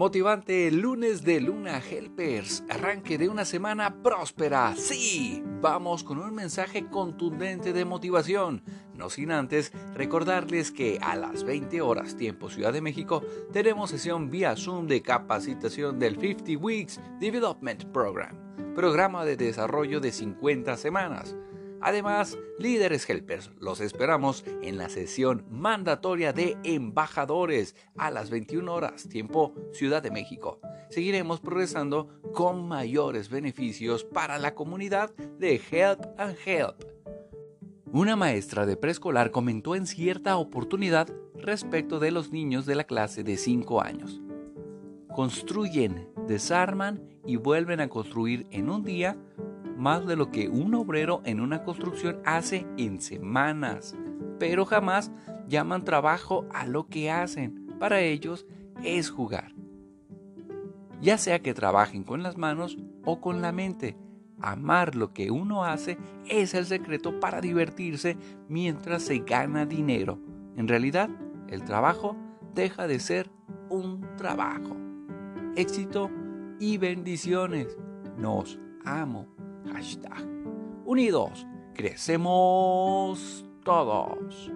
Motivante lunes de Luna Helpers, arranque de una semana próspera. Sí, vamos con un mensaje contundente de motivación. No sin antes recordarles que a las 20 horas tiempo Ciudad de México tenemos sesión vía Zoom de capacitación del 50 Weeks Development Program, programa de desarrollo de 50 semanas. Además, líderes helpers, los esperamos en la sesión mandatoria de embajadores a las 21 horas, tiempo Ciudad de México. Seguiremos progresando con mayores beneficios para la comunidad de Help and Help. Una maestra de preescolar comentó en cierta oportunidad respecto de los niños de la clase de 5 años. Construyen, desarman y vuelven a construir en un día más de lo que un obrero en una construcción hace en semanas, pero jamás llaman trabajo a lo que hacen. Para ellos es jugar. Ya sea que trabajen con las manos o con la mente, amar lo que uno hace es el secreto para divertirse mientras se gana dinero. En realidad, el trabajo deja de ser un trabajo. Éxito y bendiciones. Nos amo. Hashtag. Unidos, crecemos todos.